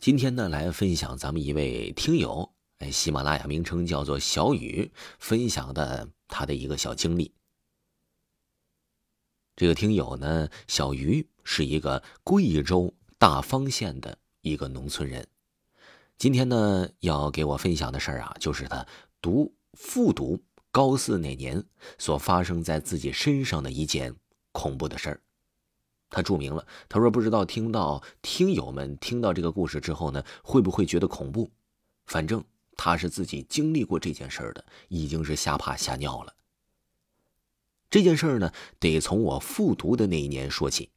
今天呢，来分享咱们一位听友，哎，喜马拉雅名称叫做小雨，分享的他的一个小经历。这个听友呢，小鱼是一个贵州大方县的一个农村人。今天呢，要给我分享的事儿啊，就是他读复读高四那年所发生在自己身上的一件恐怖的事儿。他注明了，他说：“不知道听到听友们听到这个故事之后呢，会不会觉得恐怖？反正他是自己经历过这件事的，已经是吓怕吓尿了。这件事呢，得从我复读的那一年说起。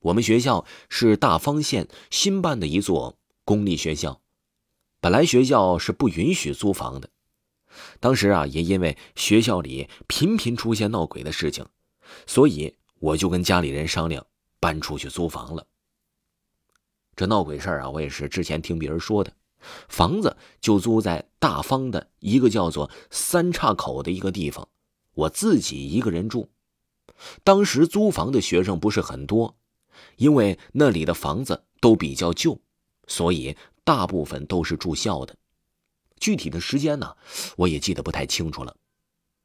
我们学校是大方县新办的一座公立学校，本来学校是不允许租房的。当时啊，也因为学校里频频出现闹鬼的事情，所以。”我就跟家里人商量，搬出去租房了。这闹鬼事儿啊，我也是之前听别人说的。房子就租在大方的一个叫做三岔口的一个地方，我自己一个人住。当时租房的学生不是很多，因为那里的房子都比较旧，所以大部分都是住校的。具体的时间呢，我也记得不太清楚了，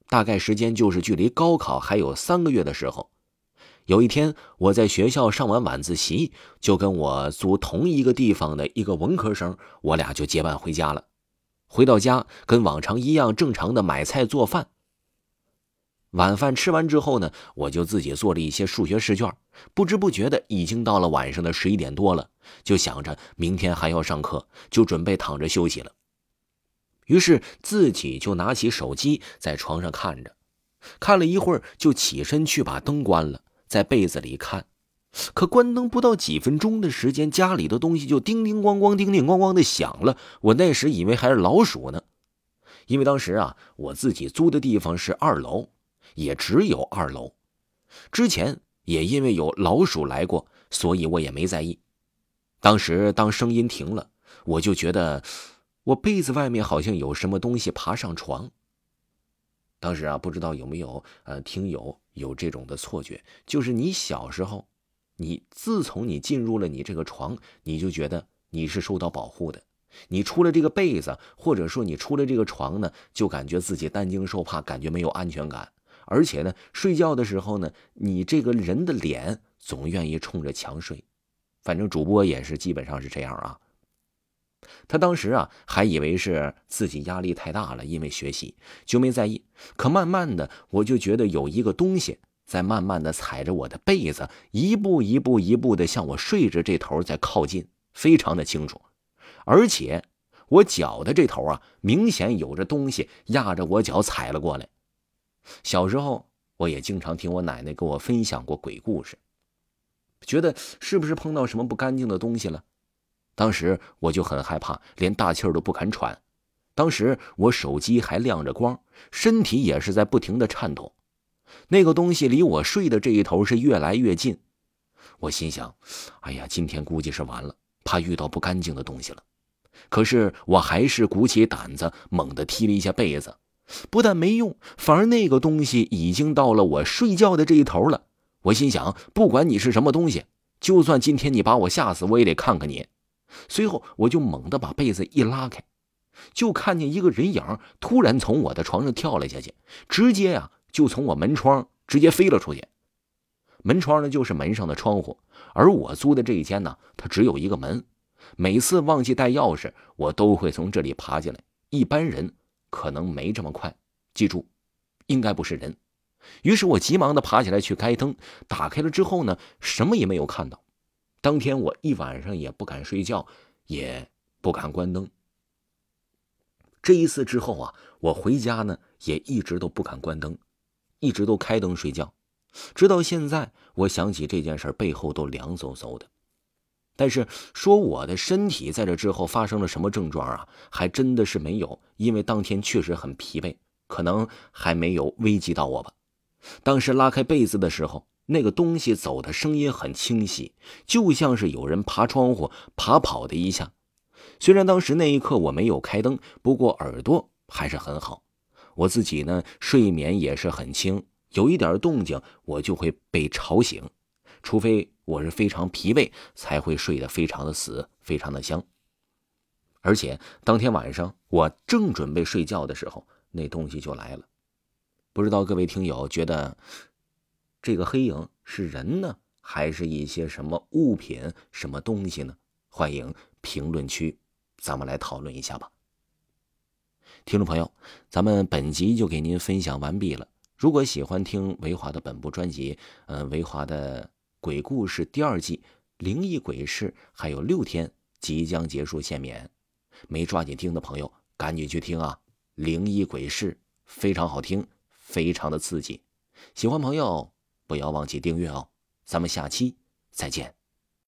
大概时间就是距离高考还有三个月的时候。有一天，我在学校上完晚自习，就跟我租同一个地方的一个文科生，我俩就结伴回家了。回到家，跟往常一样正常的买菜做饭。晚饭吃完之后呢，我就自己做了一些数学试卷。不知不觉的，已经到了晚上的十一点多了，就想着明天还要上课，就准备躺着休息了。于是自己就拿起手机在床上看着，看了一会儿，就起身去把灯关了。在被子里看，可关灯不到几分钟的时间，家里的东西就叮叮咣咣、叮叮咣咣的响了。我那时以为还是老鼠呢，因为当时啊，我自己租的地方是二楼，也只有二楼。之前也因为有老鼠来过，所以我也没在意。当时当声音停了，我就觉得我被子外面好像有什么东西爬上床。当时啊，不知道有没有呃听友有这种的错觉，就是你小时候，你自从你进入了你这个床，你就觉得你是受到保护的，你出了这个被子，或者说你出了这个床呢，就感觉自己担惊受怕，感觉没有安全感，而且呢，睡觉的时候呢，你这个人的脸总愿意冲着墙睡，反正主播也是基本上是这样啊。他当时啊，还以为是自己压力太大了，因为学习就没在意。可慢慢的，我就觉得有一个东西在慢慢的踩着我的被子，一步一步一步的向我睡着这头在靠近，非常的清楚。而且我脚的这头啊，明显有着东西压着我脚踩了过来。小时候我也经常听我奶奶跟我分享过鬼故事，觉得是不是碰到什么不干净的东西了？当时我就很害怕，连大气儿都不敢喘。当时我手机还亮着光，身体也是在不停的颤抖。那个东西离我睡的这一头是越来越近。我心想：“哎呀，今天估计是完了，怕遇到不干净的东西了。”可是我还是鼓起胆子，猛地踢了一下被子。不但没用，反而那个东西已经到了我睡觉的这一头了。我心想：“不管你是什么东西，就算今天你把我吓死，我也得看看你。”随后，我就猛地把被子一拉开，就看见一个人影突然从我的床上跳了下去，直接呀就从我门窗直接飞了出去。门窗呢就是门上的窗户，而我租的这一间呢，它只有一个门。每次忘记带钥匙，我都会从这里爬进来。一般人可能没这么快，记住，应该不是人。于是我急忙的爬起来去开灯，打开了之后呢，什么也没有看到。当天我一晚上也不敢睡觉，也不敢关灯。这一次之后啊，我回家呢也一直都不敢关灯，一直都开灯睡觉。直到现在，我想起这件事背后都凉飕飕的。但是说我的身体在这之后发生了什么症状啊，还真的是没有，因为当天确实很疲惫，可能还没有危及到我吧。当时拉开被子的时候。那个东西走的声音很清晰，就像是有人爬窗户、爬跑的一下。虽然当时那一刻我没有开灯，不过耳朵还是很好。我自己呢，睡眠也是很轻，有一点动静我就会被吵醒，除非我是非常疲惫才会睡得非常的死，非常的香。而且当天晚上我正准备睡觉的时候，那东西就来了。不知道各位听友觉得这个黑影是人呢，还是一些什么物品、什么东西呢？欢迎评论区，咱们来讨论一下吧。听众朋友，咱们本集就给您分享完毕了。如果喜欢听维华的本部专辑，嗯，维华的鬼故事第二季《灵异鬼事》还有六天即将结束限免，没抓紧听的朋友赶紧去听啊！《灵异鬼事》非常好听，非常的刺激，喜欢朋友不要忘记订阅哦。咱们下期再见。